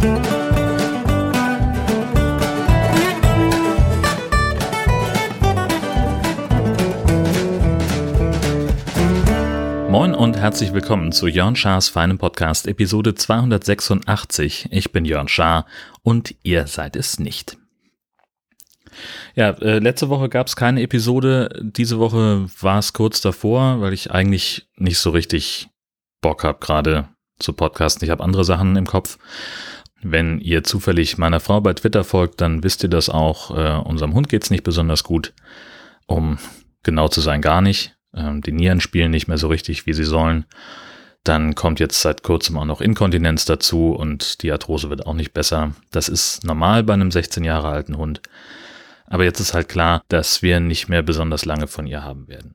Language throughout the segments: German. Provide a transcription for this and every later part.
Moin und herzlich willkommen zu Jörn Schars feinem Podcast Episode 286. Ich bin Jörn Schaar und ihr seid es nicht. Ja, äh, letzte Woche gab es keine Episode. Diese Woche war es kurz davor, weil ich eigentlich nicht so richtig Bock habe, gerade zu podcasten. Ich habe andere Sachen im Kopf. Wenn ihr zufällig meiner Frau bei Twitter folgt, dann wisst ihr das auch. Äh, unserem Hund geht's nicht besonders gut. Um genau zu sein, gar nicht. Ähm, die Nieren spielen nicht mehr so richtig, wie sie sollen. Dann kommt jetzt seit kurzem auch noch Inkontinenz dazu und die Arthrose wird auch nicht besser. Das ist normal bei einem 16 Jahre alten Hund. Aber jetzt ist halt klar, dass wir nicht mehr besonders lange von ihr haben werden.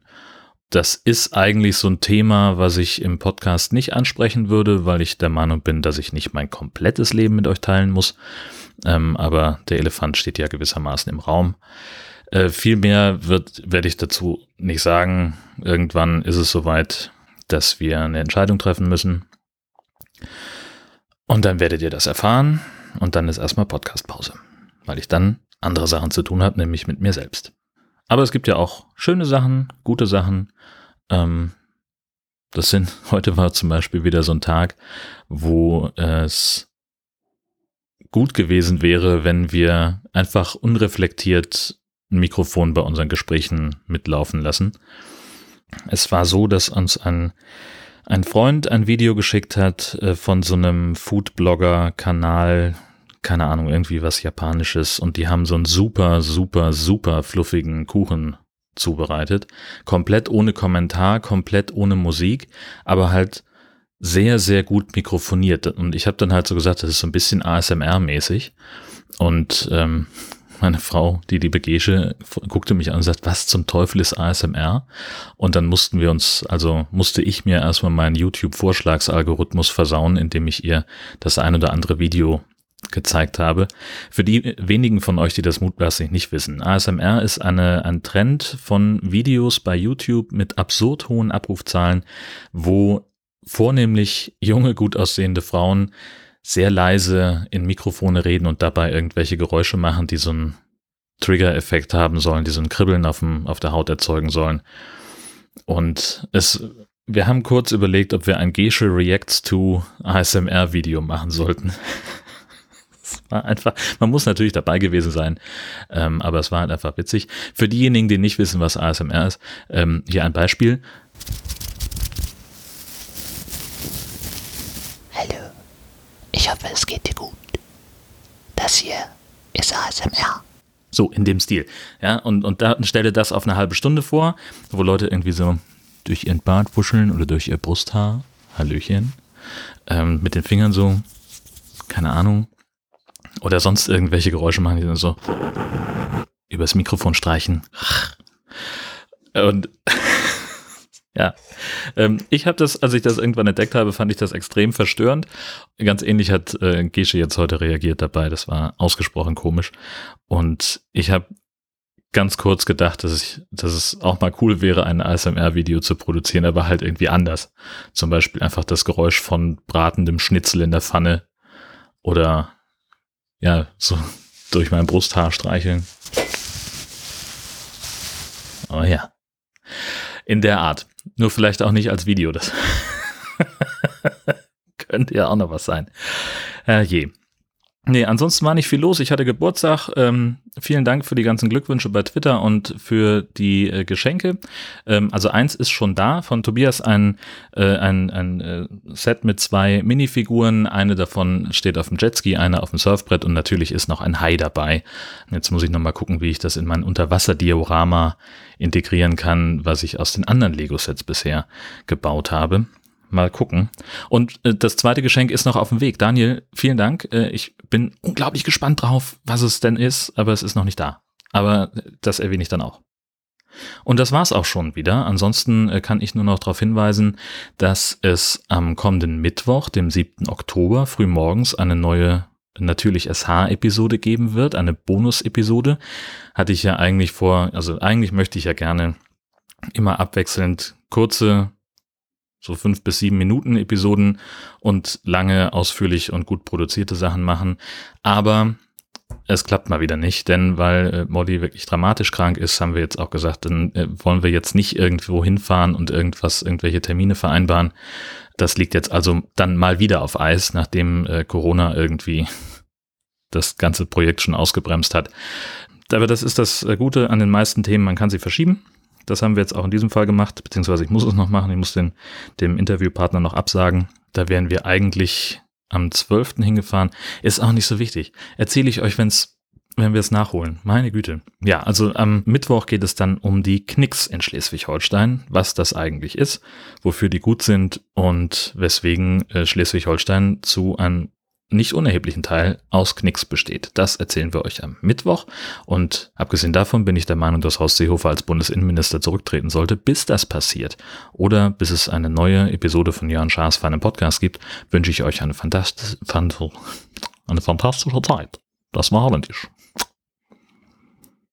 Das ist eigentlich so ein Thema, was ich im Podcast nicht ansprechen würde, weil ich der Meinung bin, dass ich nicht mein komplettes Leben mit euch teilen muss. Ähm, aber der Elefant steht ja gewissermaßen im Raum. Äh, viel mehr werde ich dazu nicht sagen. Irgendwann ist es soweit, dass wir eine Entscheidung treffen müssen. Und dann werdet ihr das erfahren. Und dann ist erstmal Podcastpause, weil ich dann andere Sachen zu tun habe, nämlich mit mir selbst. Aber es gibt ja auch schöne Sachen, gute Sachen. Ähm, das sind, heute war zum Beispiel wieder so ein Tag, wo es gut gewesen wäre, wenn wir einfach unreflektiert ein Mikrofon bei unseren Gesprächen mitlaufen lassen. Es war so, dass uns ein, ein Freund ein Video geschickt hat äh, von so einem Foodblogger-Kanal, keine Ahnung, irgendwie was Japanisches und die haben so einen super, super, super fluffigen Kuchen zubereitet. Komplett ohne Kommentar, komplett ohne Musik, aber halt sehr, sehr gut mikrofoniert. Und ich habe dann halt so gesagt, das ist so ein bisschen ASMR-mäßig. Und ähm, meine Frau, die liebe Gesche, guckte mich an und sagt, was zum Teufel ist ASMR? Und dann mussten wir uns, also musste ich mir erstmal meinen YouTube-Vorschlagsalgorithmus versauen, indem ich ihr das ein oder andere Video gezeigt habe. Für die wenigen von euch, die das mutmaßlich nicht wissen, ASMR ist eine, ein Trend von Videos bei YouTube mit absurd hohen Abrufzahlen, wo vornehmlich junge, gut aussehende Frauen sehr leise in Mikrofone reden und dabei irgendwelche Geräusche machen, die so einen Trigger-Effekt haben sollen, die so ein Kribbeln auf, dem, auf der Haut erzeugen sollen. Und es, wir haben kurz überlegt, ob wir ein Gesche Reacts to ASMR Video machen sollten. war einfach, man muss natürlich dabei gewesen sein, ähm, aber es war halt einfach witzig. Für diejenigen, die nicht wissen, was ASMR ist, ähm, hier ein Beispiel. Ich hoffe, es geht dir gut. Das hier ist ASMR. So, in dem Stil. Ja, und, und da stelle das auf eine halbe Stunde vor, wo Leute irgendwie so durch ihren Bart wuscheln oder durch ihr Brusthaar, Hallöchen, ähm, mit den Fingern so, keine Ahnung, oder sonst irgendwelche Geräusche machen, die dann so übers Mikrofon streichen. Und ja, ähm, ich habe das, als ich das irgendwann entdeckt habe, fand ich das extrem verstörend. Ganz ähnlich hat äh, Gesche jetzt heute reagiert dabei. Das war ausgesprochen komisch. Und ich habe ganz kurz gedacht, dass ich, dass es auch mal cool wäre, ein ASMR-Video zu produzieren, aber halt irgendwie anders. Zum Beispiel einfach das Geräusch von bratendem Schnitzel in der Pfanne oder ja, so durch mein Brusthaar streicheln. Oh ja. In der Art. Nur vielleicht auch nicht als Video. Das könnte ja auch noch was sein. Äh, je. Nee, ansonsten war nicht viel los. Ich hatte Geburtstag. Ähm, vielen Dank für die ganzen Glückwünsche bei Twitter und für die äh, Geschenke. Ähm, also eins ist schon da von Tobias, ein, äh, ein, ein äh, Set mit zwei Minifiguren. Eine davon steht auf dem Jetski, eine auf dem Surfbrett und natürlich ist noch ein Hai dabei. Jetzt muss ich nochmal gucken, wie ich das in mein Unterwasserdiorama integrieren kann, was ich aus den anderen Lego-Sets bisher gebaut habe. Mal gucken. Und äh, das zweite Geschenk ist noch auf dem Weg. Daniel, vielen Dank. Äh, ich bin unglaublich gespannt drauf, was es denn ist, aber es ist noch nicht da. Aber das erwähne ich dann auch. Und das war's auch schon wieder. Ansonsten äh, kann ich nur noch darauf hinweisen, dass es am kommenden Mittwoch, dem 7. Oktober, frühmorgens eine neue natürlich SH-Episode geben wird, eine Bonus-Episode. Hatte ich ja eigentlich vor, also eigentlich möchte ich ja gerne immer abwechselnd kurze so fünf bis sieben Minuten Episoden und lange, ausführlich und gut produzierte Sachen machen. Aber es klappt mal wieder nicht, denn weil äh, Molly wirklich dramatisch krank ist, haben wir jetzt auch gesagt, dann äh, wollen wir jetzt nicht irgendwo hinfahren und irgendwas, irgendwelche Termine vereinbaren. Das liegt jetzt also dann mal wieder auf Eis, nachdem äh, Corona irgendwie das ganze Projekt schon ausgebremst hat. Aber das ist das äh, Gute an den meisten Themen, man kann sie verschieben. Das haben wir jetzt auch in diesem Fall gemacht, beziehungsweise ich muss es noch machen, ich muss den, dem Interviewpartner noch absagen. Da wären wir eigentlich am 12. hingefahren. Ist auch nicht so wichtig. Erzähle ich euch, wenn's wenn wir es nachholen. Meine Güte. Ja, also am Mittwoch geht es dann um die Knicks in Schleswig-Holstein, was das eigentlich ist, wofür die gut sind und weswegen äh, Schleswig-Holstein zu einem nicht unerheblichen Teil aus Knicks besteht. Das erzählen wir euch am Mittwoch. Und abgesehen davon bin ich der Meinung, dass Horst Seehofer als Bundesinnenminister zurücktreten sollte. Bis das passiert oder bis es eine neue Episode von Jörn Schaas für einen Podcast gibt, wünsche ich euch eine, fantastisch, eine fantastische Zeit. Das war holländisch.